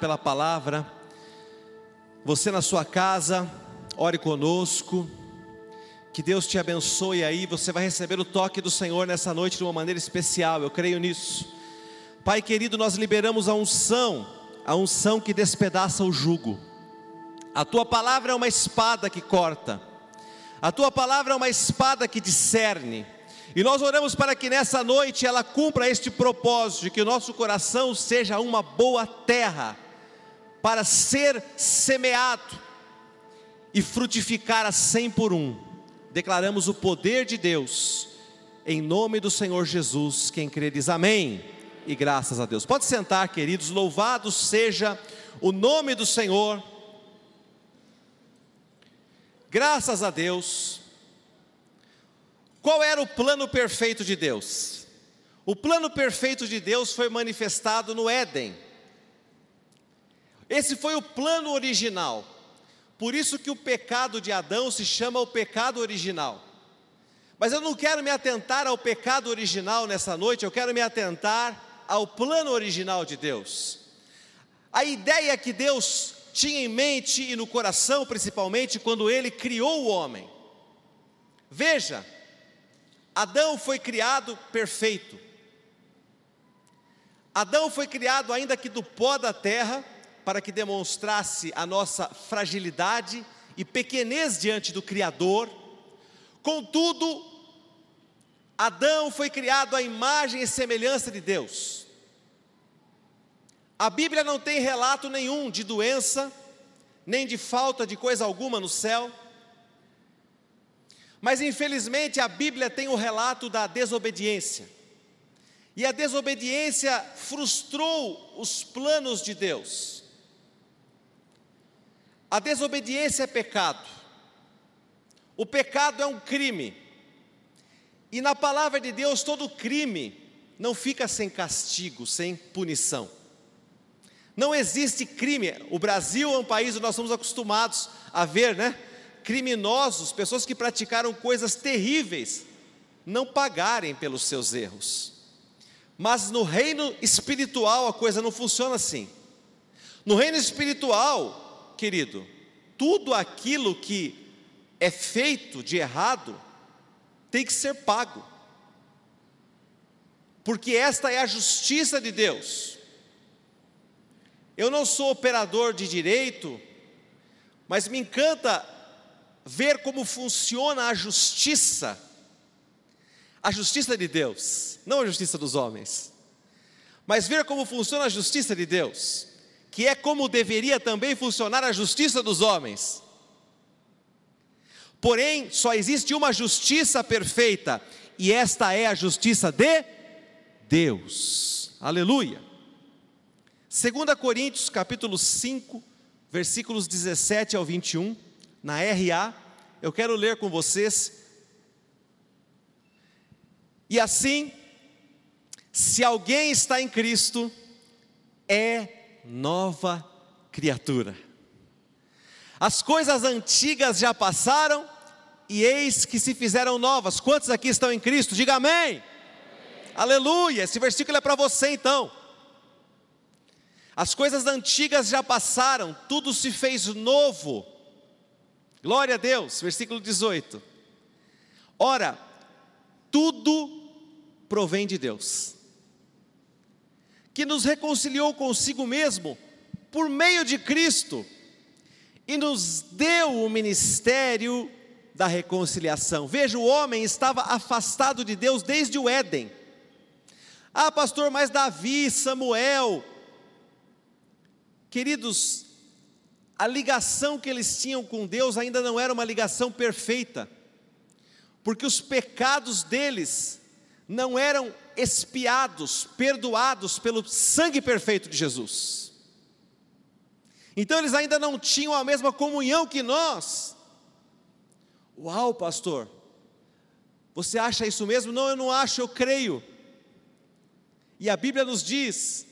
pela palavra. Você na sua casa, ore conosco. Que Deus te abençoe aí. Você vai receber o toque do Senhor nessa noite de uma maneira especial. Eu creio nisso. Pai querido, nós liberamos a unção, a unção que despedaça o jugo. A tua palavra é uma espada que corta. A tua palavra é uma espada que discerne. E nós oramos para que nessa noite ela cumpra este propósito, de que o nosso coração seja uma boa terra, para ser semeado e frutificar a cem por um. Declaramos o poder de Deus, em nome do Senhor Jesus, quem crê diz amém, e graças a Deus. Pode sentar, queridos, louvado seja o nome do Senhor, graças a Deus. Qual era o plano perfeito de Deus? O plano perfeito de Deus foi manifestado no Éden. Esse foi o plano original. Por isso que o pecado de Adão se chama o pecado original. Mas eu não quero me atentar ao pecado original nessa noite, eu quero me atentar ao plano original de Deus. A ideia que Deus tinha em mente e no coração, principalmente, quando ele criou o homem. Veja, Adão foi criado perfeito. Adão foi criado ainda que do pó da terra, para que demonstrasse a nossa fragilidade e pequenez diante do Criador. Contudo, Adão foi criado à imagem e semelhança de Deus. A Bíblia não tem relato nenhum de doença, nem de falta de coisa alguma no céu. Mas infelizmente a Bíblia tem o relato da desobediência. E a desobediência frustrou os planos de Deus. A desobediência é pecado. O pecado é um crime. E na palavra de Deus, todo crime não fica sem castigo, sem punição. Não existe crime. O Brasil é um país onde nós somos acostumados a ver, né? Criminosos, pessoas que praticaram coisas terríveis, não pagarem pelos seus erros. Mas no reino espiritual a coisa não funciona assim. No reino espiritual, querido, tudo aquilo que é feito de errado tem que ser pago. Porque esta é a justiça de Deus. Eu não sou operador de direito, mas me encanta ver como funciona a justiça, a justiça de Deus, não a justiça dos homens, mas ver como funciona a justiça de Deus, que é como deveria também funcionar a justiça dos homens. Porém, só existe uma justiça perfeita, e esta é a justiça de Deus. Aleluia. 2 Coríntios capítulo 5, versículos 17 ao 21 na RA, eu quero ler com vocês. E assim, se alguém está em Cristo, é nova criatura. As coisas antigas já passaram e eis que se fizeram novas. Quantos aqui estão em Cristo? Diga amém. amém. Aleluia. Esse versículo é para você então. As coisas antigas já passaram, tudo se fez novo. Glória a Deus, versículo 18. Ora, tudo provém de Deus, que nos reconciliou consigo mesmo por meio de Cristo e nos deu o ministério da reconciliação. Veja, o homem estava afastado de Deus desde o Éden. Ah, pastor, mas Davi, Samuel, queridos, a ligação que eles tinham com Deus ainda não era uma ligação perfeita, porque os pecados deles não eram expiados, perdoados pelo sangue perfeito de Jesus. Então eles ainda não tinham a mesma comunhão que nós. Uau, pastor, você acha isso mesmo? Não, eu não acho, eu creio. E a Bíblia nos diz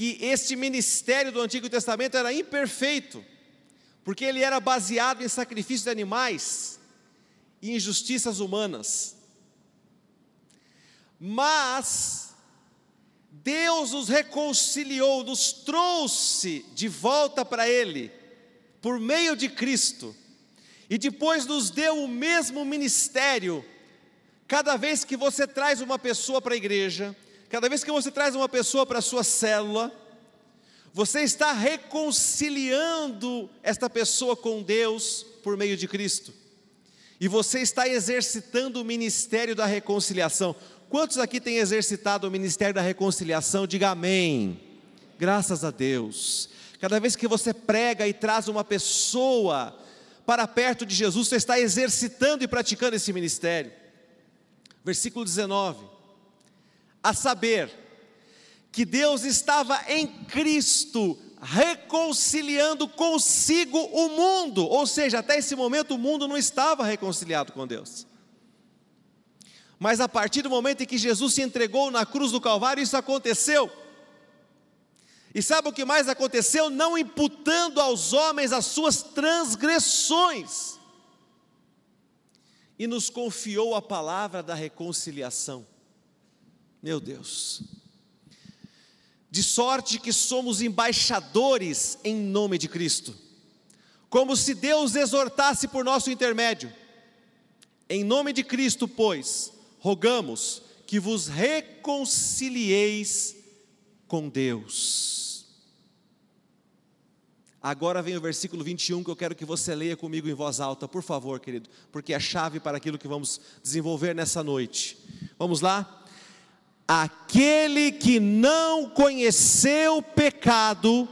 que este ministério do Antigo Testamento era imperfeito, porque ele era baseado em sacrifícios de animais e injustiças humanas. Mas Deus nos reconciliou, nos trouxe de volta para Ele, por meio de Cristo, e depois nos deu o mesmo ministério. Cada vez que você traz uma pessoa para a igreja, cada vez que você traz uma pessoa para a sua célula, você está reconciliando esta pessoa com Deus por meio de Cristo. E você está exercitando o ministério da reconciliação. Quantos aqui têm exercitado o ministério da reconciliação? Diga amém. Graças a Deus. Cada vez que você prega e traz uma pessoa para perto de Jesus, você está exercitando e praticando esse ministério. Versículo 19. A saber, que Deus estava em Cristo reconciliando consigo o mundo, ou seja, até esse momento o mundo não estava reconciliado com Deus. Mas a partir do momento em que Jesus se entregou na cruz do Calvário, isso aconteceu. E sabe o que mais aconteceu? Não imputando aos homens as suas transgressões, e nos confiou a palavra da reconciliação. Meu Deus, de sorte que somos embaixadores em nome de Cristo, como se Deus exortasse por nosso intermédio. Em nome de Cristo, pois, rogamos que vos reconcilieis com Deus. Agora vem o versículo 21 que eu quero que você leia comigo em voz alta, por favor, querido, porque é a chave para aquilo que vamos desenvolver nessa noite. Vamos lá? Aquele que não conheceu pecado,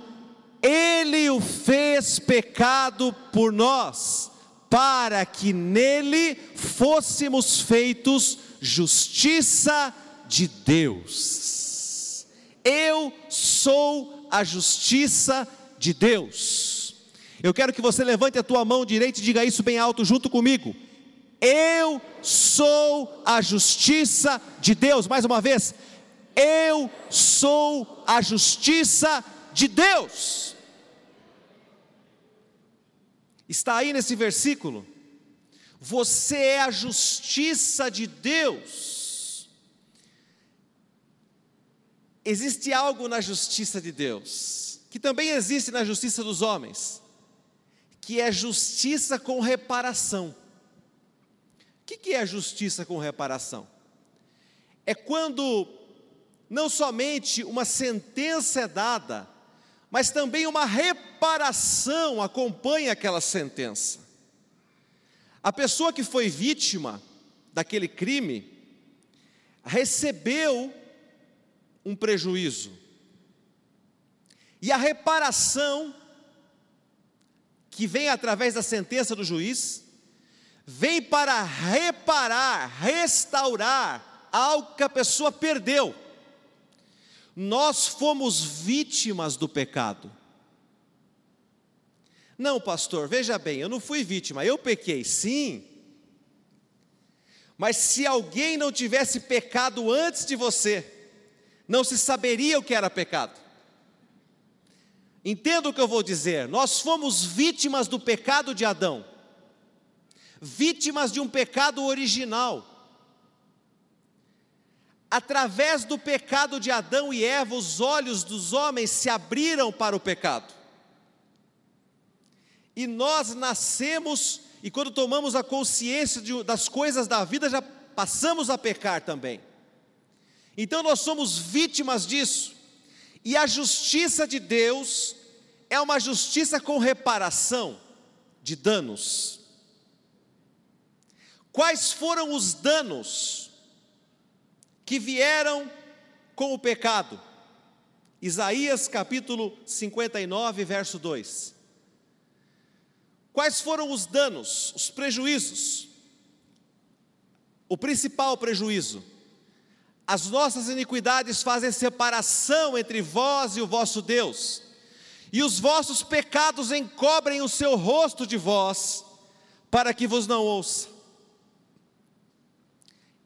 ele o fez pecado por nós, para que nele fôssemos feitos justiça de Deus. Eu sou a justiça de Deus. Eu quero que você levante a tua mão direita e diga isso bem alto junto comigo. Eu sou a justiça de Deus. Mais uma vez, eu sou a justiça de Deus. Está aí nesse versículo. Você é a justiça de Deus. Existe algo na justiça de Deus, que também existe na justiça dos homens, que é justiça com reparação. O que é justiça com reparação? É quando não somente uma sentença é dada, mas também uma reparação acompanha aquela sentença. A pessoa que foi vítima daquele crime recebeu um prejuízo. E a reparação que vem através da sentença do juiz vem para reparar, restaurar algo que a pessoa perdeu. Nós fomos vítimas do pecado. Não, pastor, veja bem, eu não fui vítima, eu pequei, sim. Mas se alguém não tivesse pecado antes de você, não se saberia o que era pecado. Entenda o que eu vou dizer. Nós fomos vítimas do pecado de Adão, vítimas de um pecado original. Através do pecado de Adão e Eva, os olhos dos homens se abriram para o pecado. E nós nascemos, e quando tomamos a consciência de, das coisas da vida, já passamos a pecar também. Então nós somos vítimas disso. E a justiça de Deus é uma justiça com reparação de danos. Quais foram os danos que vieram com o pecado? Isaías capítulo 59, verso 2. Quais foram os danos, os prejuízos? O principal prejuízo: as nossas iniquidades fazem separação entre vós e o vosso Deus, e os vossos pecados encobrem o seu rosto de vós, para que vos não ouça.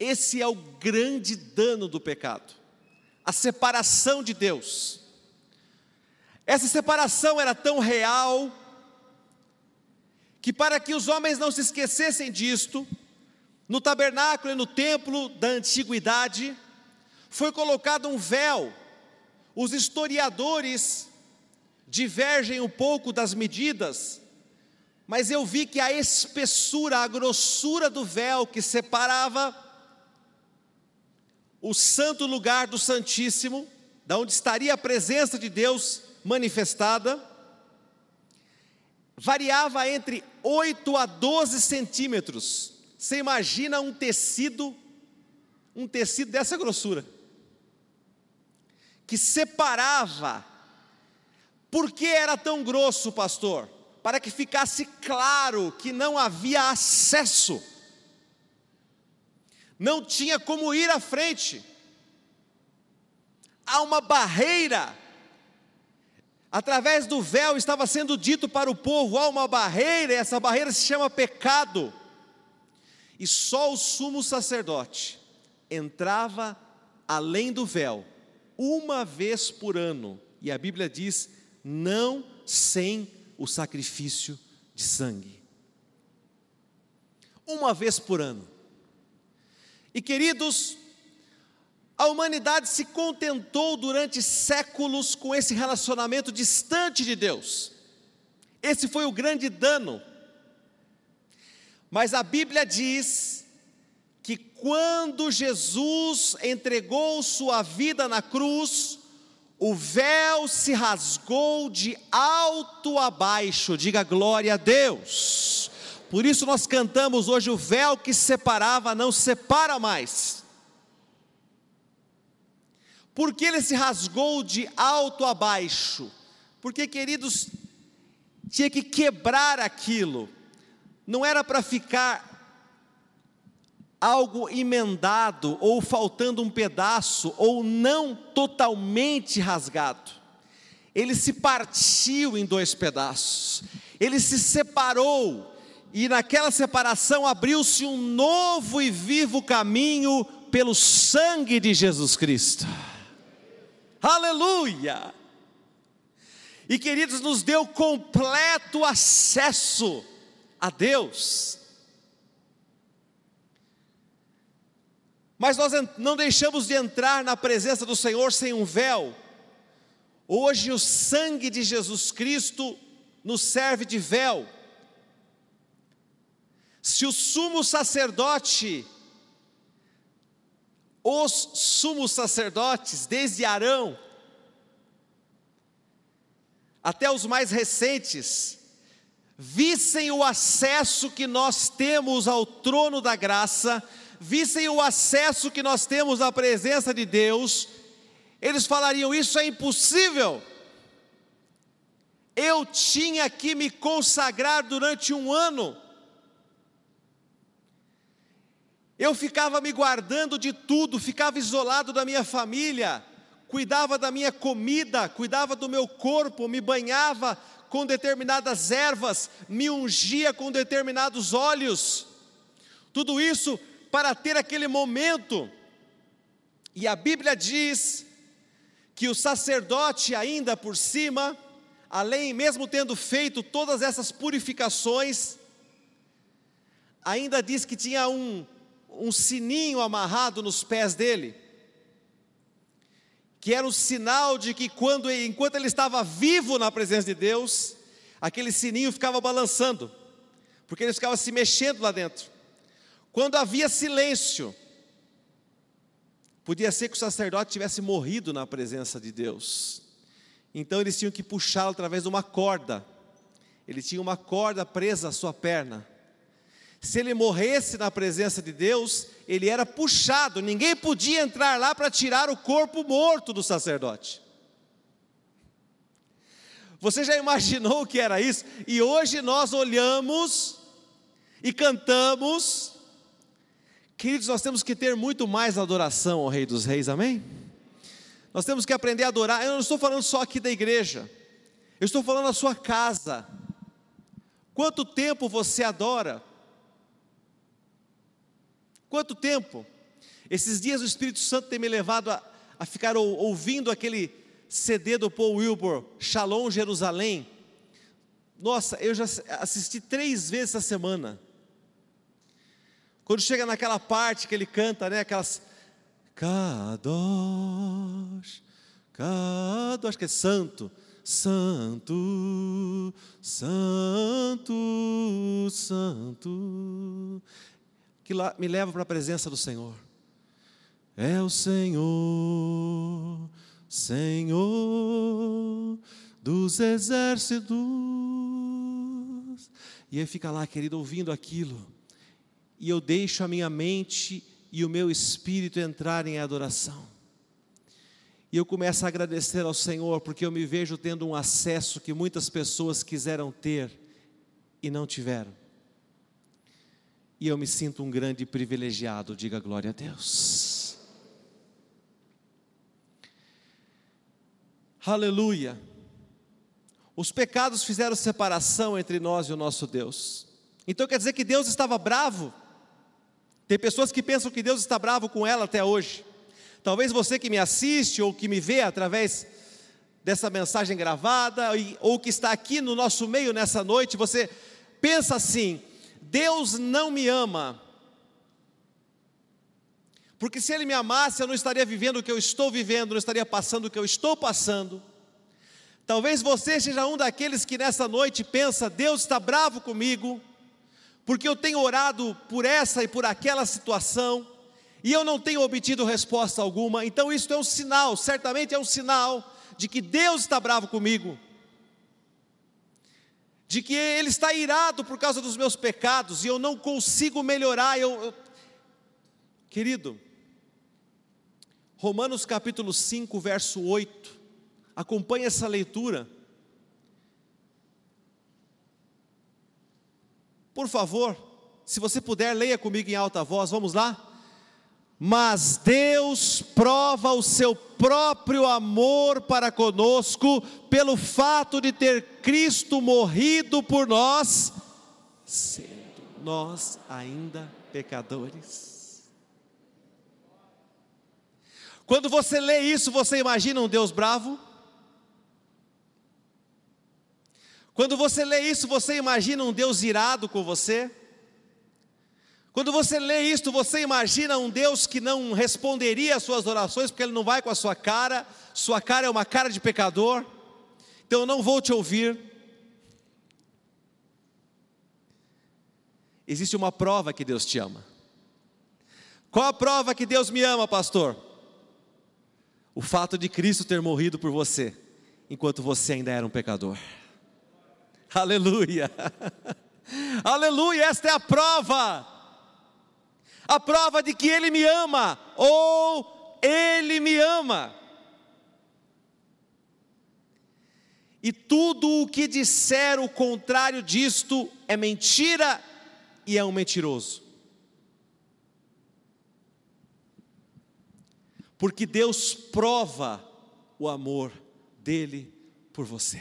Esse é o grande dano do pecado, a separação de Deus. Essa separação era tão real, que para que os homens não se esquecessem disto, no tabernáculo e no templo da antiguidade, foi colocado um véu Os historiadores divergem um pouco das medidas, mas eu vi que a espessura, a grossura do véu que separava o santo lugar do Santíssimo, da onde estaria a presença de Deus manifestada, variava entre 8 a 12 centímetros. Você imagina um tecido, um tecido dessa grossura, que separava. Por que era tão grosso, pastor? Para que ficasse claro que não havia acesso, não tinha como ir à frente, há uma barreira Através do véu estava sendo dito para o povo: há uma barreira, e essa barreira se chama pecado. E só o sumo sacerdote entrava além do véu, uma vez por ano, e a Bíblia diz: não sem o sacrifício de sangue. Uma vez por ano. E queridos, a humanidade se contentou durante séculos com esse relacionamento distante de Deus. Esse foi o grande dano. Mas a Bíblia diz que quando Jesus entregou sua vida na cruz, o véu se rasgou de alto a baixo, diga glória a Deus. Por isso nós cantamos hoje: o véu que separava não separa mais. Porque ele se rasgou de alto a baixo? Porque, queridos, tinha que quebrar aquilo, não era para ficar algo emendado, ou faltando um pedaço, ou não totalmente rasgado. Ele se partiu em dois pedaços, ele se separou, e naquela separação abriu-se um novo e vivo caminho pelo sangue de Jesus Cristo. Aleluia! E queridos, nos deu completo acesso a Deus. Mas nós não deixamos de entrar na presença do Senhor sem um véu. Hoje o sangue de Jesus Cristo nos serve de véu. Se o sumo sacerdote os sumos sacerdotes, desde Arão até os mais recentes, vissem o acesso que nós temos ao trono da graça, vissem o acesso que nós temos à presença de Deus, eles falariam: Isso é impossível. Eu tinha que me consagrar durante um ano Eu ficava me guardando de tudo, ficava isolado da minha família, cuidava da minha comida, cuidava do meu corpo, me banhava com determinadas ervas, me ungia com determinados óleos. Tudo isso para ter aquele momento. E a Bíblia diz que o sacerdote, ainda por cima, além mesmo tendo feito todas essas purificações, ainda diz que tinha um um sininho amarrado nos pés dele, que era o sinal de que quando, enquanto ele estava vivo na presença de Deus, aquele sininho ficava balançando, porque ele ficava se mexendo lá dentro. Quando havia silêncio, podia ser que o sacerdote tivesse morrido na presença de Deus. Então eles tinham que puxá-lo através de uma corda. Ele tinha uma corda presa à sua perna. Se ele morresse na presença de Deus, ele era puxado, ninguém podia entrar lá para tirar o corpo morto do sacerdote. Você já imaginou o que era isso? E hoje nós olhamos e cantamos. Queridos, nós temos que ter muito mais adoração ao Rei dos Reis, amém? Nós temos que aprender a adorar. Eu não estou falando só aqui da igreja, eu estou falando da sua casa. Quanto tempo você adora? Quanto tempo? Esses dias o Espírito Santo tem me levado a, a ficar ou, ouvindo aquele CD do Paul Wilbur, Shalom Jerusalém. Nossa, eu já assisti três vezes essa semana. Quando chega naquela parte que ele canta, né, aquelas Kadosh, Cado, acho que é santo. Santo, santo, santo. Que me leva para a presença do Senhor. É o Senhor, Senhor dos exércitos. E aí fica lá, querido, ouvindo aquilo. E eu deixo a minha mente e o meu espírito entrar em adoração. E eu começo a agradecer ao Senhor, porque eu me vejo tendo um acesso que muitas pessoas quiseram ter e não tiveram. E eu me sinto um grande privilegiado, diga glória a Deus. Aleluia. Os pecados fizeram separação entre nós e o nosso Deus. Então quer dizer que Deus estava bravo? Tem pessoas que pensam que Deus está bravo com ela até hoje. Talvez você que me assiste ou que me vê através dessa mensagem gravada, ou que está aqui no nosso meio nessa noite, você pensa assim: Deus não me ama. Porque se Ele me amasse, eu não estaria vivendo o que eu estou vivendo, não estaria passando o que eu estou passando. Talvez você seja um daqueles que nessa noite pensa: Deus está bravo comigo, porque eu tenho orado por essa e por aquela situação, e eu não tenho obtido resposta alguma, então isso é um sinal, certamente é um sinal de que Deus está bravo comigo, de que Ele está irado por causa dos meus pecados e eu não consigo melhorar. Eu, eu... Querido, Romanos capítulo 5, verso 8, acompanhe essa leitura. Por favor, se você puder, leia comigo em alta voz, vamos lá? Mas Deus prova o seu próprio amor para conosco pelo fato de ter Cristo morrido por nós, sendo nós ainda pecadores. Quando você lê isso, você imagina um Deus bravo? Quando você lê isso, você imagina um Deus irado com você? Quando você lê isto, você imagina um Deus que não responderia às suas orações, porque Ele não vai com a sua cara, sua cara é uma cara de pecador, então eu não vou te ouvir. Existe uma prova que Deus te ama. Qual a prova que Deus me ama, pastor? O fato de Cristo ter morrido por você, enquanto você ainda era um pecador. Aleluia! Aleluia! Esta é a prova a prova de que Ele me ama, ou Ele me ama. E tudo o que disser o contrário disto é mentira e é um mentiroso. Porque Deus prova o amor dele por você.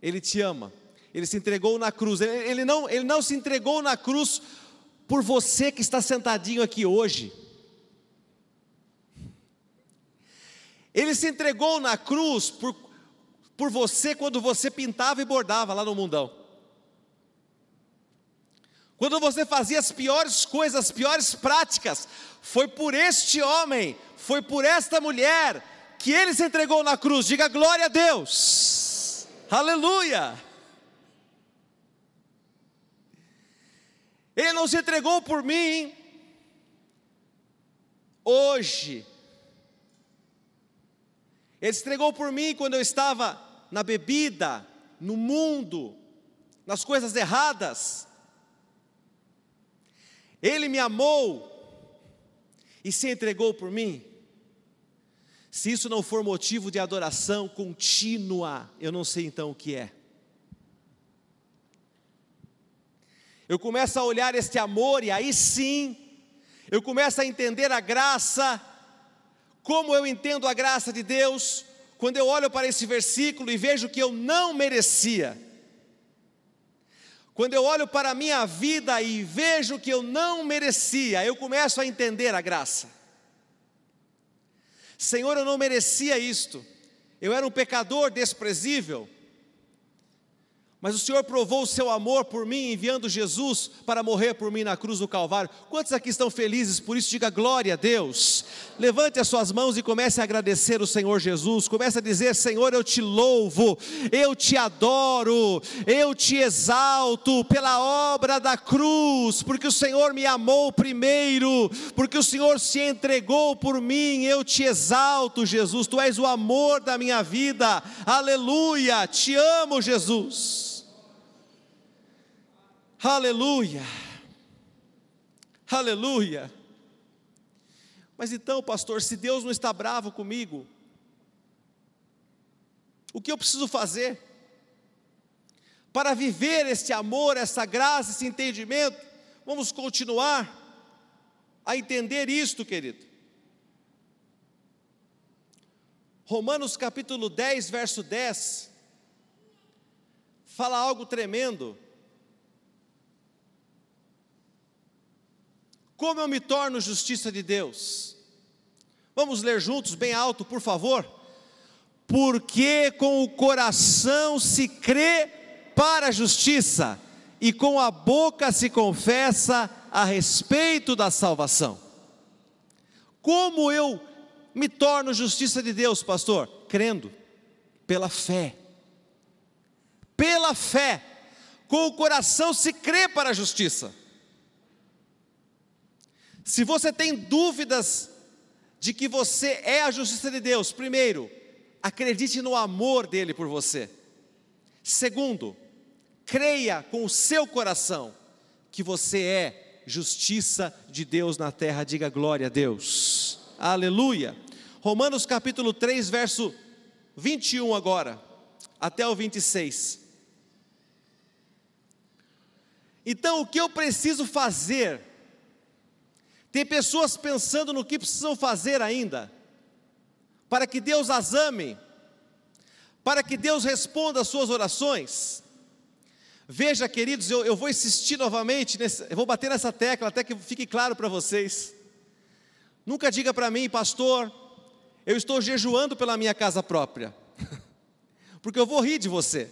Ele te ama. Ele se entregou na cruz. Ele, não, ele não se entregou na cruz por você que está sentadinho aqui hoje. Ele se entregou na cruz por, por você quando você pintava e bordava lá no mundão. Quando você fazia as piores coisas, as piores práticas, foi por este homem, foi por esta mulher que ele se entregou na cruz. Diga glória a Deus. Aleluia. Ele não se entregou por mim hoje. Ele se entregou por mim quando eu estava na bebida, no mundo, nas coisas erradas. Ele me amou e se entregou por mim. Se isso não for motivo de adoração contínua, eu não sei então o que é. Eu começo a olhar este amor e aí sim, eu começo a entender a graça, como eu entendo a graça de Deus, quando eu olho para esse versículo e vejo que eu não merecia. Quando eu olho para a minha vida e vejo que eu não merecia, eu começo a entender a graça. Senhor, eu não merecia isto. Eu era um pecador desprezível. Mas o Senhor provou o seu amor por mim, enviando Jesus para morrer por mim na cruz do Calvário. Quantos aqui estão felizes por isso? Diga glória a Deus. Levante as suas mãos e comece a agradecer o Senhor Jesus. Comece a dizer: Senhor, eu te louvo, eu te adoro, eu te exalto pela obra da cruz, porque o Senhor me amou primeiro, porque o Senhor se entregou por mim. Eu te exalto, Jesus. Tu és o amor da minha vida. Aleluia. Te amo, Jesus. Aleluia. Aleluia. Mas então, pastor, se Deus não está bravo comigo, o que eu preciso fazer para viver este amor, essa graça, esse entendimento? Vamos continuar a entender isto, querido. Romanos capítulo 10, verso 10, fala algo tremendo. Como eu me torno justiça de Deus? Vamos ler juntos, bem alto, por favor. Porque com o coração se crê para a justiça, e com a boca se confessa a respeito da salvação. Como eu me torno justiça de Deus, pastor? Crendo, pela fé. Pela fé, com o coração se crê para a justiça. Se você tem dúvidas de que você é a justiça de Deus, primeiro, acredite no amor dele por você. Segundo, creia com o seu coração que você é justiça de Deus na terra. Diga glória a Deus. Aleluia. Romanos capítulo 3, verso 21 agora, até o 26. Então, o que eu preciso fazer tem pessoas pensando no que precisam fazer ainda, para que Deus as ame, para que Deus responda às suas orações. Veja, queridos, eu, eu vou insistir novamente, nesse, eu vou bater nessa tecla até que fique claro para vocês. Nunca diga para mim, pastor, eu estou jejuando pela minha casa própria, porque eu vou rir de você,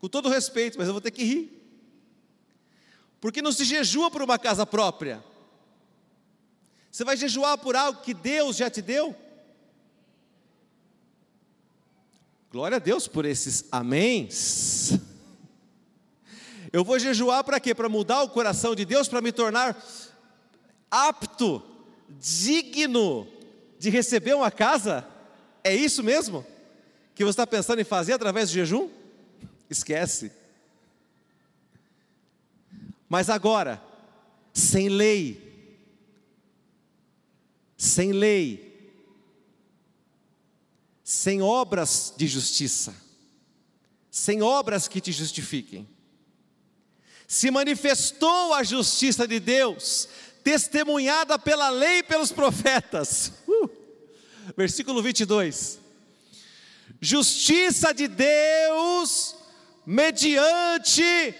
com todo respeito, mas eu vou ter que rir, porque não se jejua por uma casa própria, você vai jejuar por algo que Deus já te deu? Glória a Deus por esses améns. Eu vou jejuar para quê? Para mudar o coração de Deus, para me tornar apto, digno de receber uma casa? É isso mesmo? Que você está pensando em fazer através do jejum? Esquece. Mas agora, sem lei, sem lei, sem obras de justiça, sem obras que te justifiquem. Se manifestou a justiça de Deus, testemunhada pela lei e pelos profetas. Uh, versículo 22. Justiça de Deus mediante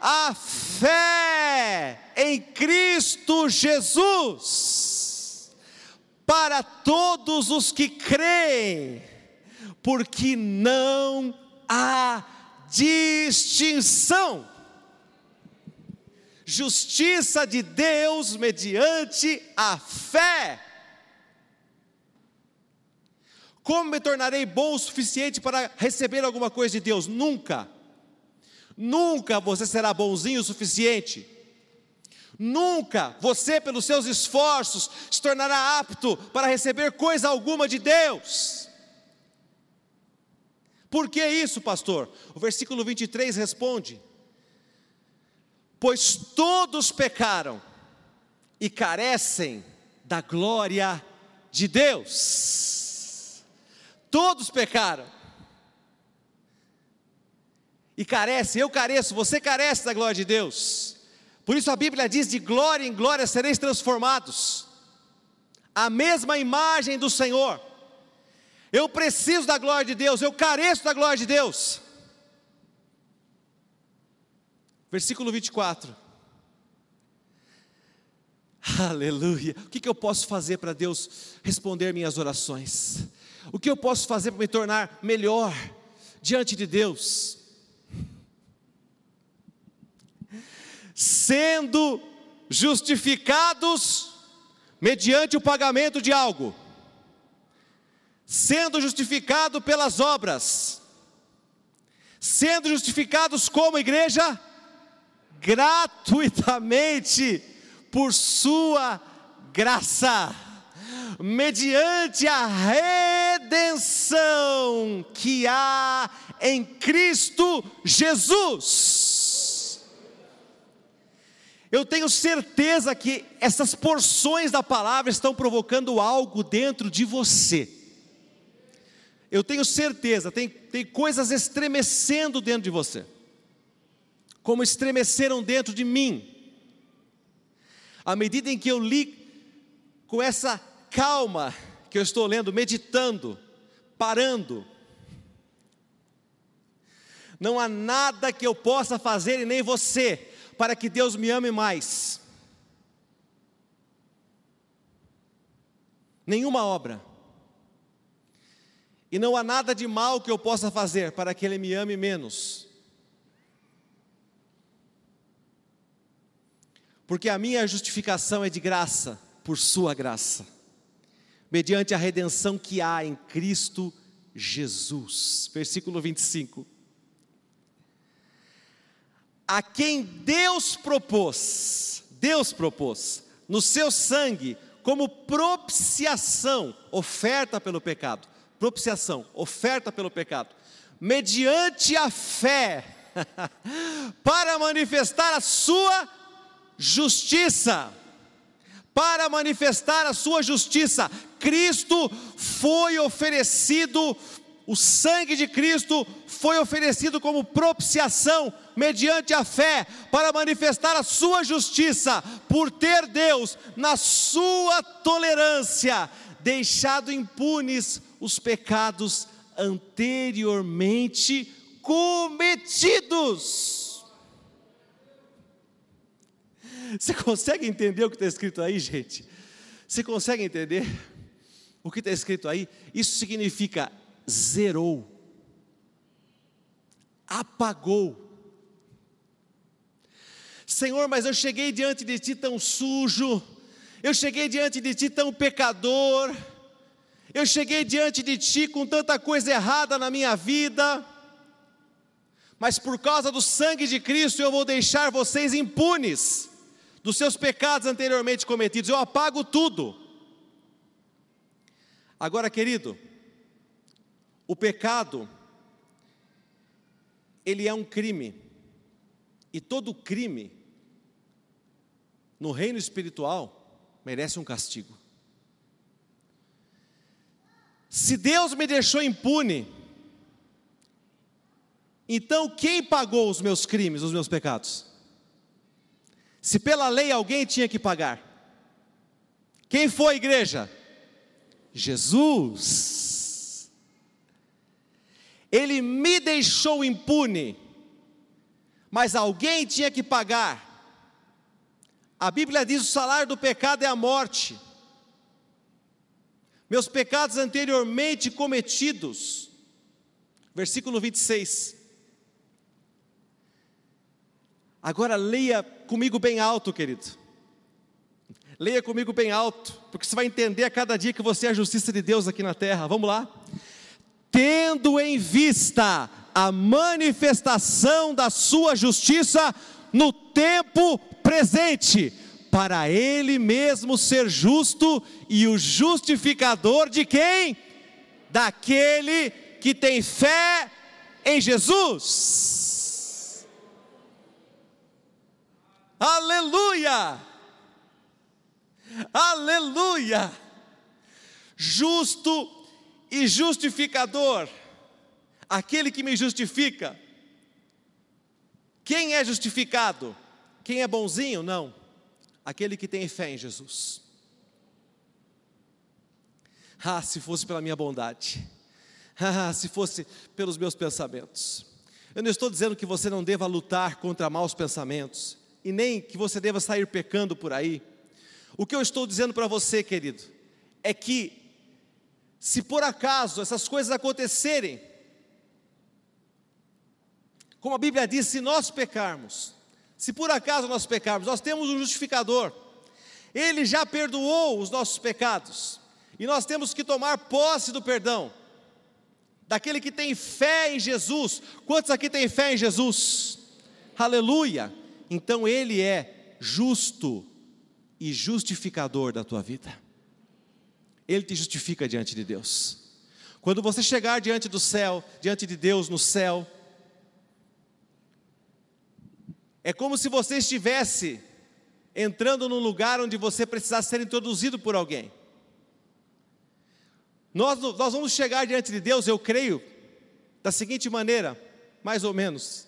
a fé em Cristo Jesus para todos os que creem, porque não há distinção. Justiça de Deus mediante a fé. Como me tornarei bom o suficiente para receber alguma coisa de Deus? Nunca. Nunca você será bonzinho o suficiente Nunca você, pelos seus esforços, se tornará apto para receber coisa alguma de Deus. Por que isso, pastor? O versículo 23 responde: Pois todos pecaram e carecem da glória de Deus. Todos pecaram. E carecem, eu careço, você carece da glória de Deus. Por isso a Bíblia diz: de glória em glória sereis transformados. A mesma imagem do Senhor. Eu preciso da glória de Deus, eu careço da glória de Deus. Versículo 24. Aleluia. O que, que eu posso fazer para Deus responder minhas orações? O que eu posso fazer para me tornar melhor diante de Deus? Sendo justificados mediante o pagamento de algo, sendo justificado pelas obras, sendo justificados como igreja gratuitamente por sua graça, mediante a redenção que há em Cristo Jesus. Eu tenho certeza que essas porções da palavra estão provocando algo dentro de você. Eu tenho certeza, tem, tem coisas estremecendo dentro de você, como estremeceram dentro de mim. À medida em que eu li com essa calma que eu estou lendo, meditando, parando, não há nada que eu possa fazer e nem você para que Deus me ame mais. Nenhuma obra. E não há nada de mal que eu possa fazer para que Ele me ame menos. Porque a minha justificação é de graça, por Sua graça, mediante a redenção que há em Cristo Jesus. Versículo 25 a quem Deus propôs, Deus propôs, no seu sangue, como propiciação, oferta pelo pecado, propiciação, oferta pelo pecado, mediante a fé, para manifestar a sua justiça, para manifestar a sua justiça, Cristo foi oferecido o sangue de Cristo foi oferecido como propiciação, mediante a fé, para manifestar a sua justiça, por ter Deus, na sua tolerância, deixado impunes os pecados anteriormente cometidos. Você consegue entender o que está escrito aí, gente? Você consegue entender o que está escrito aí? Isso significa zerou, apagou. Senhor, mas eu cheguei diante de Ti tão sujo, eu cheguei diante de Ti tão pecador, eu cheguei diante de Ti com tanta coisa errada na minha vida, mas por causa do sangue de Cristo eu vou deixar vocês impunes dos seus pecados anteriormente cometidos, eu apago tudo. Agora, querido, o pecado, ele é um crime, e todo crime, no reino espiritual, merece um castigo. Se Deus me deixou impune, então quem pagou os meus crimes, os meus pecados? Se pela lei alguém tinha que pagar, quem foi a igreja? Jesus. Ele me deixou impune, mas alguém tinha que pagar. A Bíblia diz: o salário do pecado é a morte. Meus pecados anteriormente cometidos. Versículo 26. Agora leia comigo bem alto, querido. Leia comigo bem alto, porque você vai entender a cada dia que você é a justiça de Deus aqui na terra. Vamos lá? Tendo em vista a manifestação da sua justiça no tempo presente, para ele mesmo ser justo e o justificador de quem? Daquele que tem fé em Jesus. Aleluia! Aleluia! Justo e justificador, aquele que me justifica. Quem é justificado? Quem é bonzinho? Não. Aquele que tem fé em Jesus. Ah, se fosse pela minha bondade. Ah, se fosse pelos meus pensamentos. Eu não estou dizendo que você não deva lutar contra maus pensamentos, e nem que você deva sair pecando por aí. O que eu estou dizendo para você, querido, é que se por acaso essas coisas acontecerem, como a Bíblia diz, se nós pecarmos, Se por acaso nós pecarmos, nós temos um justificador. Ele já perdoou os nossos pecados. E nós temos que tomar posse do perdão. Daquele que tem fé em Jesus. Quantos aqui têm fé em Jesus? Aleluia! Então ele é justo e justificador da tua vida. Ele te justifica diante de Deus. Quando você chegar diante do céu, diante de Deus no céu, é como se você estivesse entrando num lugar onde você precisasse ser introduzido por alguém. Nós, nós vamos chegar diante de Deus, eu creio, da seguinte maneira, mais ou menos.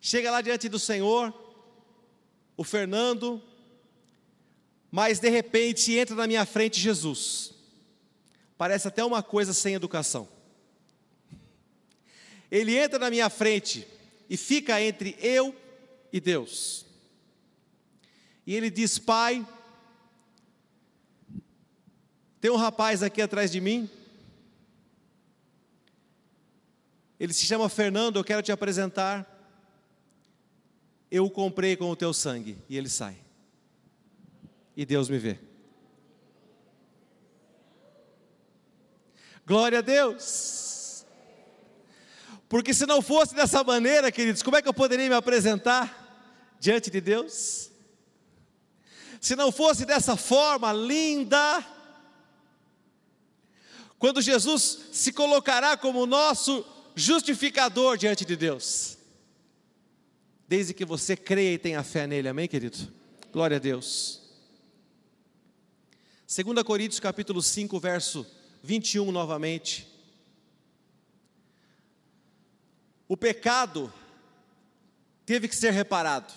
Chega lá diante do Senhor, o Fernando, mas de repente entra na minha frente Jesus. Parece até uma coisa sem educação. Ele entra na minha frente e fica entre eu e Deus. E ele diz: Pai, tem um rapaz aqui atrás de mim. Ele se chama Fernando, eu quero te apresentar. Eu o comprei com o teu sangue. E ele sai. E Deus me vê. Glória a Deus. Porque se não fosse dessa maneira, queridos, como é que eu poderia me apresentar diante de Deus? Se não fosse dessa forma linda, quando Jesus se colocará como nosso justificador diante de Deus, desde que você creia e tenha fé nele, amém, querido? Glória a Deus. 2 Coríntios capítulo 5, verso 21 novamente. O pecado teve que ser reparado.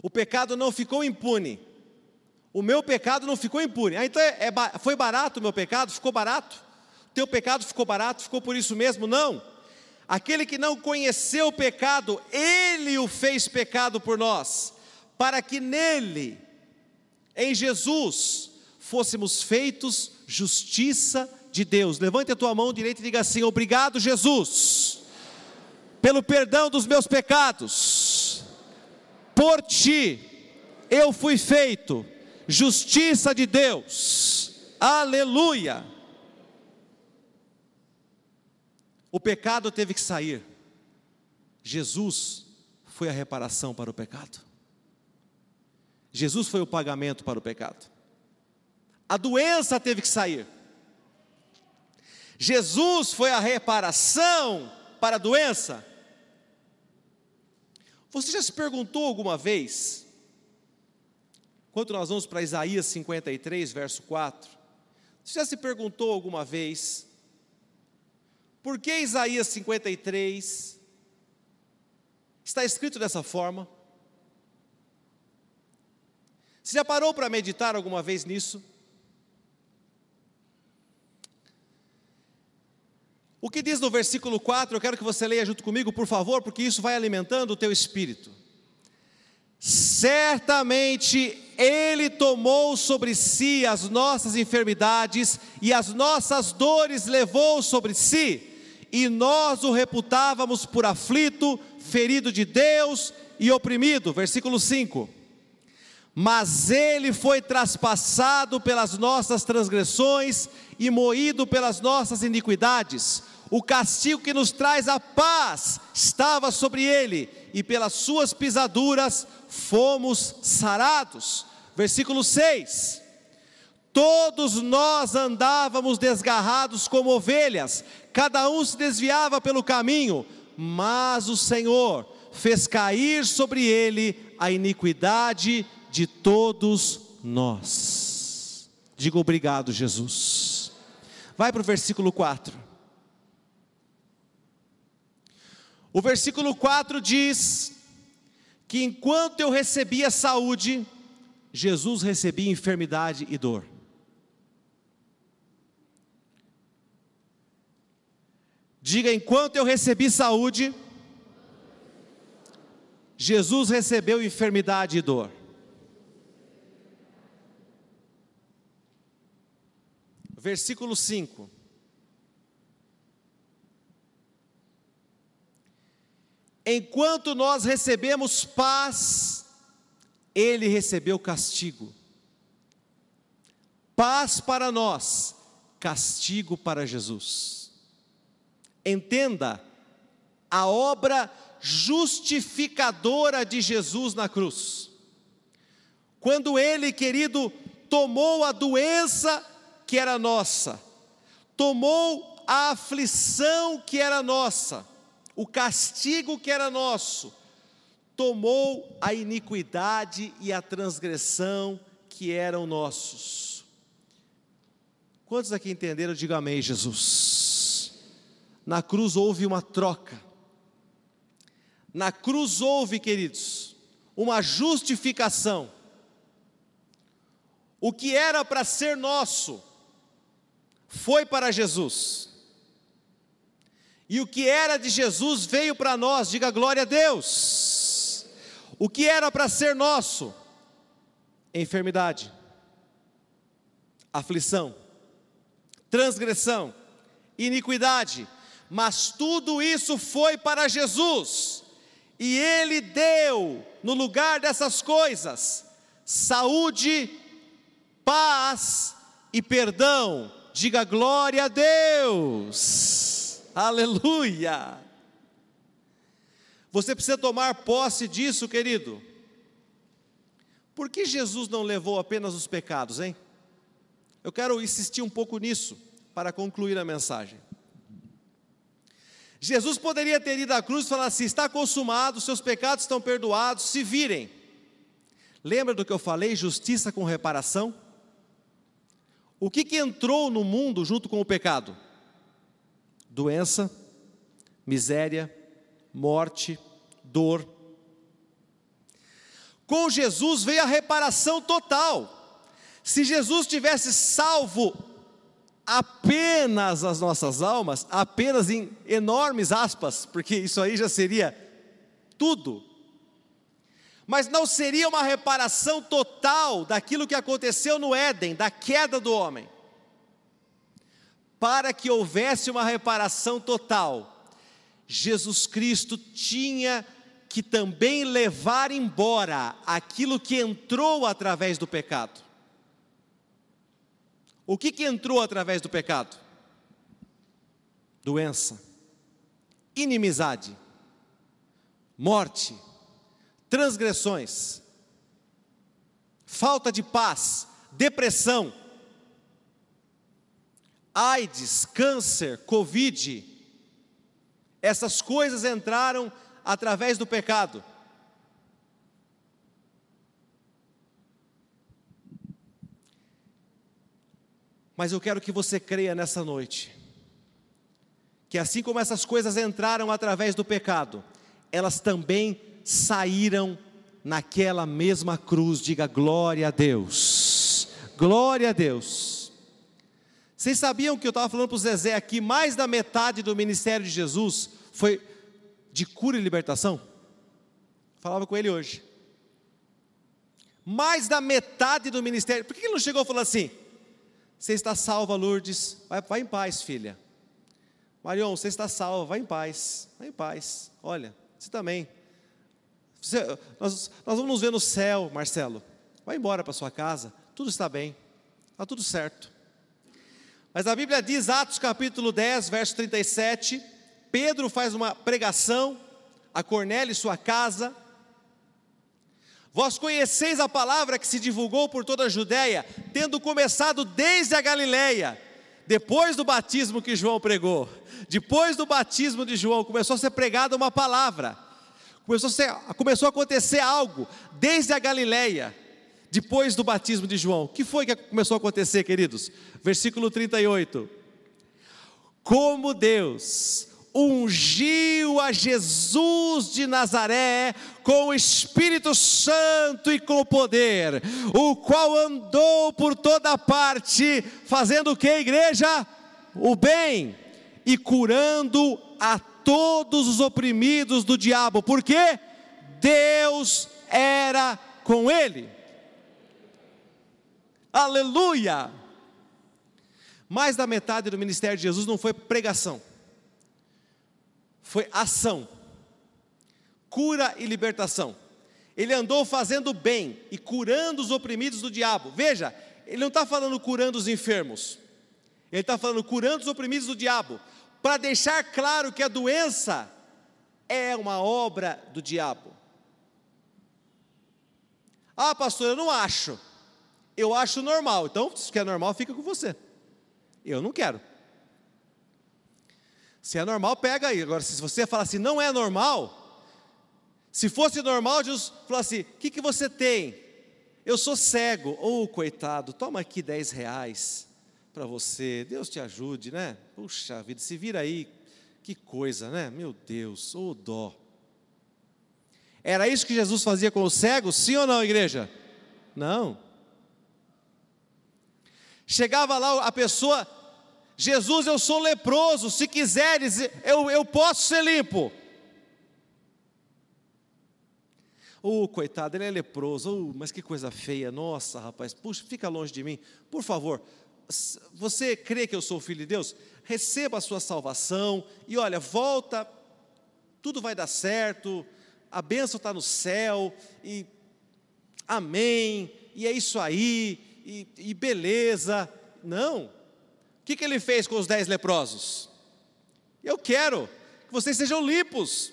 O pecado não ficou impune. O meu pecado não ficou impune. Ah, então é, é, foi barato o meu pecado? Ficou barato? O teu pecado ficou barato? Ficou por isso mesmo? Não. Aquele que não conheceu o pecado, ele o fez pecado por nós, para que nele, em Jesus, fôssemos feitos justiça de Deus. Levante a tua mão direita e diga assim: Obrigado, Jesus, pelo perdão dos meus pecados. Por ti eu fui feito justiça de Deus. Aleluia. O pecado teve que sair. Jesus foi a reparação para o pecado. Jesus foi o pagamento para o pecado. A doença teve que sair. Jesus foi a reparação para a doença. Você já se perguntou alguma vez, quando nós vamos para Isaías 53, verso 4, você já se perguntou alguma vez, por que Isaías 53 está escrito dessa forma? Você já parou para meditar alguma vez nisso? O que diz no versículo 4, eu quero que você leia junto comigo, por favor, porque isso vai alimentando o teu espírito. Certamente Ele tomou sobre si as nossas enfermidades e as nossas dores levou sobre si, e nós o reputávamos por aflito, ferido de Deus e oprimido. Versículo 5 mas ele foi traspassado pelas nossas transgressões e moído pelas nossas iniquidades o castigo que nos traz a paz estava sobre ele, e pelas suas pisaduras fomos sarados. Versículo 6: Todos nós andávamos desgarrados como ovelhas, cada um se desviava pelo caminho, mas o Senhor fez cair sobre ele a iniquidade de todos nós. Diga obrigado, Jesus. Vai para o versículo 4. O versículo 4 diz que enquanto eu recebia saúde, Jesus recebia enfermidade e dor. Diga, enquanto eu recebi saúde, Jesus recebeu enfermidade e dor. Versículo 5. Enquanto nós recebemos paz, ele recebeu castigo. Paz para nós, castigo para Jesus. Entenda a obra justificadora de Jesus na cruz. Quando ele, querido, tomou a doença que era nossa, tomou a aflição que era nossa, o castigo que era nosso, tomou a iniquidade e a transgressão que eram nossos. Quantos aqui entenderam? Diga amém, Jesus. Na cruz houve uma troca. Na cruz houve, queridos, uma justificação o que era para ser nosso foi para Jesus. E o que era de Jesus veio para nós, diga glória a Deus. O que era para ser nosso? Enfermidade, aflição, transgressão, iniquidade, mas tudo isso foi para Jesus, e Ele deu, no lugar dessas coisas, saúde paz e perdão. Diga glória a Deus. Aleluia. Você precisa tomar posse disso, querido. Por que Jesus não levou apenas os pecados, hein? Eu quero insistir um pouco nisso para concluir a mensagem. Jesus poderia ter ido à cruz e falar assim: está consumado, seus pecados estão perdoados, se virem. Lembra do que eu falei? Justiça com reparação? O que, que entrou no mundo junto com o pecado? Doença, miséria, morte, dor. Com Jesus veio a reparação total. Se Jesus tivesse salvo apenas as nossas almas, apenas em enormes aspas, porque isso aí já seria tudo, mas não seria uma reparação total daquilo que aconteceu no Éden, da queda do homem. Para que houvesse uma reparação total, Jesus Cristo tinha que também levar embora aquilo que entrou através do pecado. O que, que entrou através do pecado? Doença, inimizade, morte, transgressões, falta de paz, depressão, AIDS, câncer, Covid, essas coisas entraram através do pecado. Mas eu quero que você creia nessa noite, que assim como essas coisas entraram através do pecado, elas também saíram naquela mesma cruz. Diga glória a Deus. Glória a Deus. Vocês sabiam que eu estava falando para o Zezé aqui, mais da metade do ministério de Jesus foi de cura e libertação? Falava com ele hoje. Mais da metade do ministério. Por que ele não chegou e falou assim? Você está salva, Lourdes. Vai, vai em paz, filha. Marion, você está salva, vai em paz. Vai em paz. Olha, você também. Você, nós, nós vamos nos ver no céu, Marcelo. Vai embora para sua casa, tudo está bem, está tudo certo. Mas a Bíblia diz, Atos capítulo 10, verso 37, Pedro faz uma pregação a Cornélio e sua casa. Vós conheceis a palavra que se divulgou por toda a Judéia, tendo começado desde a Galileia, depois do batismo que João pregou. Depois do batismo de João, começou a ser pregada uma palavra Começou a, ser, começou a acontecer algo desde a Galileia, depois do batismo de João. O que foi que começou a acontecer, queridos? Versículo 38. Como Deus ungiu a Jesus de Nazaré com o Espírito Santo e com poder, o qual andou por toda parte, fazendo o que, igreja? O bem e curando a todos os oprimidos do diabo, porque Deus era com ele. Aleluia! Mais da metade do ministério de Jesus não foi pregação, foi ação. cura e libertação. Ele andou fazendo bem e curando os oprimidos do diabo. Veja, ele não está falando curando os enfermos, ele está falando curando os oprimidos do diabo, para deixar claro que a doença é uma obra do diabo. Ah, pastor, eu não acho. Eu acho normal. Então, se quer normal, fica com você. Eu não quero. Se é normal, pega aí. Agora, se você falar assim, não é normal, se fosse normal, Jesus falou assim: o que, que você tem? Eu sou cego. Oh, coitado, toma aqui 10 reais para você. Deus te ajude, né? Puxa vida, se vira aí. Que coisa, né? Meu Deus, ô oh, dó. Era isso que Jesus fazia com os cegos? Sim ou não, igreja? Não. Chegava lá a pessoa, Jesus, eu sou leproso, se quiseres, eu, eu posso ser limpo. Oh, coitado, ele é leproso, oh, mas que coisa feia, nossa, rapaz, puxa, fica longe de mim, por favor. Você crê que eu sou filho de Deus? Receba a sua salvação e olha, volta, tudo vai dar certo, a bênção está no céu, e amém, e é isso aí, e, e beleza. Não, o que, que ele fez com os dez leprosos? Eu quero que vocês sejam limpos,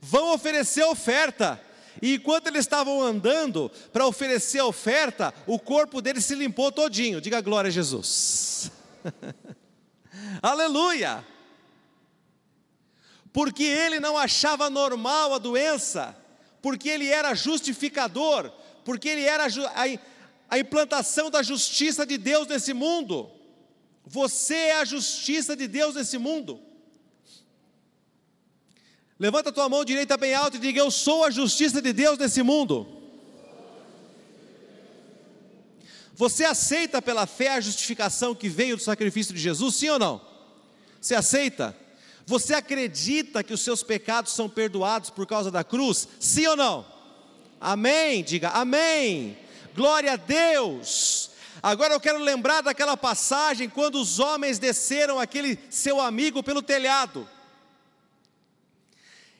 vão oferecer oferta. E enquanto eles estavam andando para oferecer a oferta, o corpo deles se limpou todinho. Diga glória a Jesus. Aleluia! Porque ele não achava normal a doença, porque ele era justificador, porque ele era a, implantação da justiça de Deus nesse mundo. Você é a justiça de Deus nesse mundo. Levanta a tua mão direita bem alta e diga: Eu sou a justiça de Deus nesse mundo. Você aceita pela fé a justificação que veio do sacrifício de Jesus, sim ou não? Você aceita? Você acredita que os seus pecados são perdoados por causa da cruz? Sim ou não? Amém. Diga amém. Glória a Deus. Agora eu quero lembrar daquela passagem quando os homens desceram aquele seu amigo pelo telhado.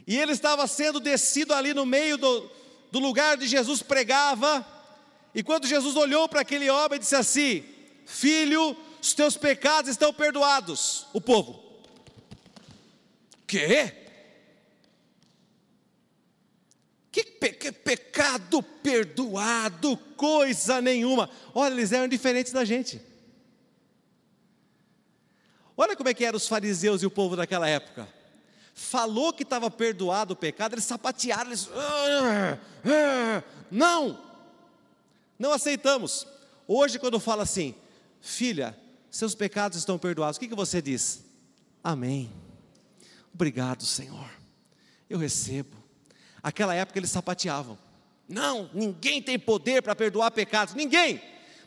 E ele estava sendo descido ali no meio do, do lugar onde Jesus pregava. E quando Jesus olhou para aquele homem disse assim: Filho, os teus pecados estão perdoados. O povo, quê? Que, pe que pecado perdoado, coisa nenhuma. Olha, eles eram diferentes da gente. Olha como é que eram os fariseus e o povo daquela época. Falou que estava perdoado o pecado, eles sapatearam, eles. Ah, ah, não, não aceitamos. Hoje, quando fala assim, filha, seus pecados estão perdoados, o que, que você diz? Amém. Obrigado, Senhor. Eu recebo. Aquela época eles sapateavam. Não, ninguém tem poder para perdoar pecados, ninguém.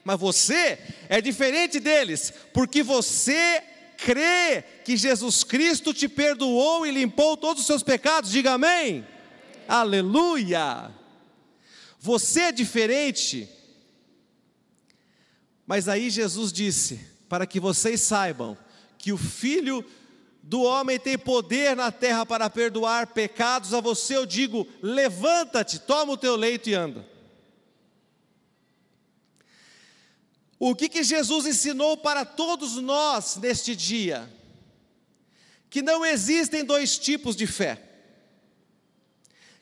Mas você é diferente deles, porque você crê que Jesus Cristo te perdoou e limpou todos os seus pecados. Diga amém. amém. Aleluia. Você é diferente. Mas aí Jesus disse: para que vocês saibam que o Filho do homem tem poder na terra para perdoar pecados, a você eu digo: levanta-te, toma o teu leito e anda. O que, que Jesus ensinou para todos nós neste dia? Que não existem dois tipos de fé.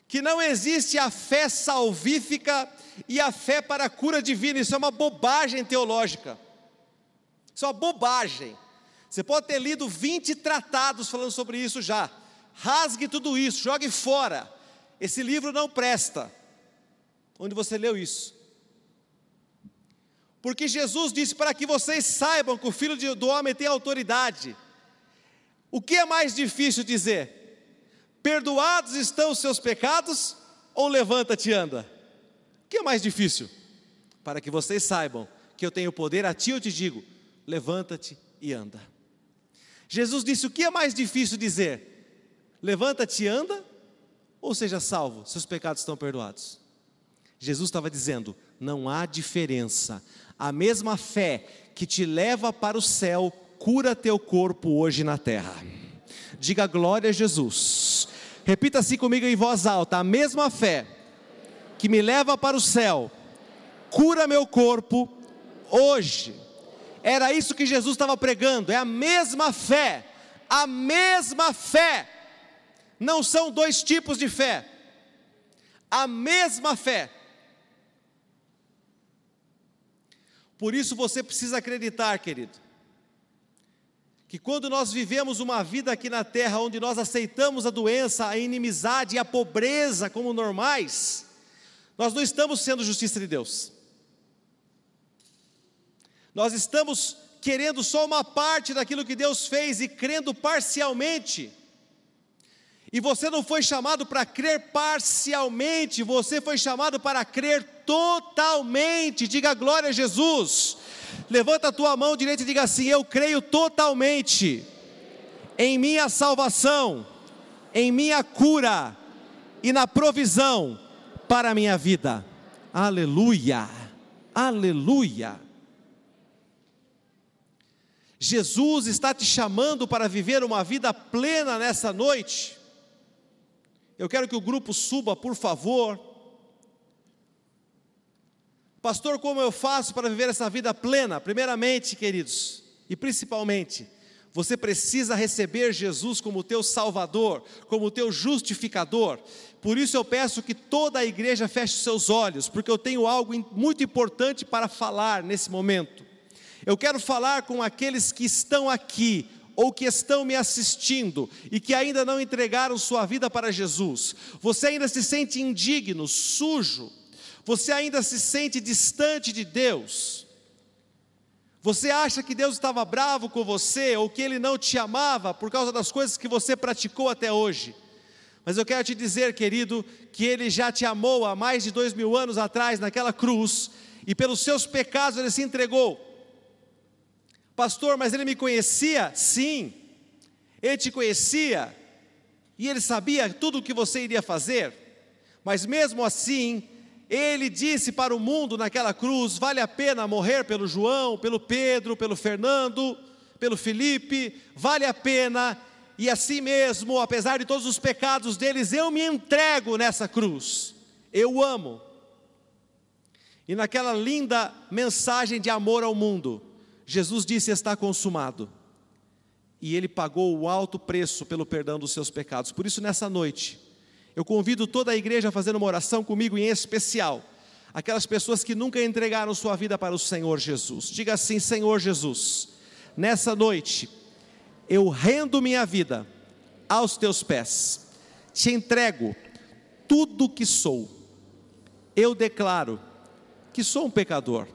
Que não existe a fé salvífica e a fé para a cura divina. Isso é uma bobagem teológica. Isso é uma bobagem. Você pode ter lido 20 tratados falando sobre isso já. Rasgue tudo isso, jogue fora. Esse livro não presta. Onde você leu isso? Porque Jesus disse para que vocês saibam que o Filho do Homem tem autoridade. O que é mais difícil dizer? Perdoados estão os seus pecados ou levanta-te e anda? O que é mais difícil? Para que vocês saibam que eu tenho poder, a ti eu te digo: levanta-te e anda. Jesus disse: O que é mais difícil dizer? Levanta-te e anda, ou seja salvo, seus pecados estão perdoados. Jesus estava dizendo: não há diferença. A mesma fé que te leva para o céu cura teu corpo hoje na terra. Diga glória a Jesus. Repita assim comigo em voz alta: a mesma fé que me leva para o céu, cura meu corpo hoje. Era isso que Jesus estava pregando, é a mesma fé, a mesma fé. Não são dois tipos de fé, a mesma fé. Por isso você precisa acreditar, querido, que quando nós vivemos uma vida aqui na terra onde nós aceitamos a doença, a inimizade e a pobreza como normais, nós não estamos sendo justiça de Deus. Nós estamos querendo só uma parte daquilo que Deus fez e crendo parcialmente. E você não foi chamado para crer parcialmente, você foi chamado para crer totalmente. Diga glória a Jesus. Levanta a tua mão direita e diga assim: Eu creio totalmente em minha salvação, em minha cura e na provisão para a minha vida. Aleluia, aleluia. Jesus está te chamando para viver uma vida plena nessa noite. Eu quero que o grupo suba, por favor. Pastor, como eu faço para viver essa vida plena? Primeiramente, queridos, e principalmente, você precisa receber Jesus como teu Salvador, como teu justificador. Por isso eu peço que toda a igreja feche seus olhos, porque eu tenho algo muito importante para falar nesse momento. Eu quero falar com aqueles que estão aqui ou que estão me assistindo e que ainda não entregaram sua vida para Jesus. Você ainda se sente indigno, sujo, você ainda se sente distante de Deus. Você acha que Deus estava bravo com você ou que Ele não te amava por causa das coisas que você praticou até hoje. Mas eu quero te dizer, querido, que Ele já te amou há mais de dois mil anos atrás naquela cruz e pelos seus pecados Ele se entregou. Pastor, mas Ele me conhecia? Sim, Ele te conhecia? E Ele sabia tudo o que você iria fazer, mas mesmo assim, ele disse para o mundo naquela cruz: vale a pena morrer pelo João, pelo Pedro, pelo Fernando, pelo Felipe, vale a pena, e assim mesmo, apesar de todos os pecados deles, eu me entrego nessa cruz, eu amo. E naquela linda mensagem de amor ao mundo, Jesus disse: está consumado. E ele pagou o alto preço pelo perdão dos seus pecados. Por isso, nessa noite, eu convido toda a igreja a fazer uma oração comigo, em especial, aquelas pessoas que nunca entregaram sua vida para o Senhor Jesus. Diga assim: Senhor Jesus, nessa noite, eu rendo minha vida aos teus pés, te entrego tudo o que sou. Eu declaro que sou um pecador,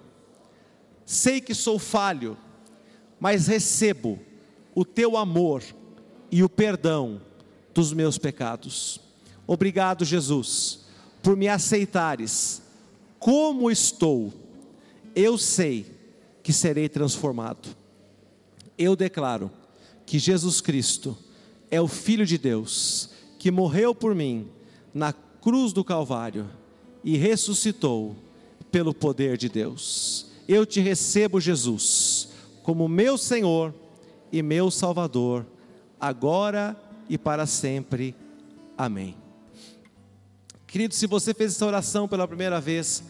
sei que sou falho, mas recebo o teu amor e o perdão dos meus pecados. Obrigado, Jesus, por me aceitares como estou. Eu sei que serei transformado. Eu declaro que Jesus Cristo é o Filho de Deus, que morreu por mim na cruz do Calvário e ressuscitou pelo poder de Deus. Eu te recebo, Jesus, como meu Senhor e meu Salvador, agora e para sempre. Amém. Querido, se você fez essa oração pela primeira vez,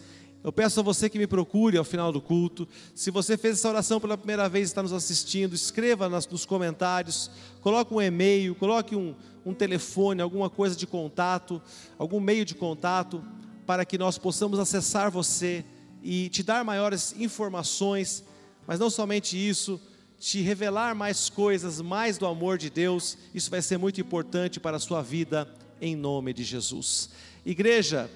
eu peço a você que me procure ao final do culto. Se você fez essa oração pela primeira vez e está nos assistindo, escreva nos comentários, coloque um e-mail, coloque um, um telefone, alguma coisa de contato, algum meio de contato, para que nós possamos acessar você e te dar maiores informações, mas não somente isso, te revelar mais coisas, mais do amor de Deus. Isso vai ser muito importante para a sua vida, em nome de Jesus. Igreja,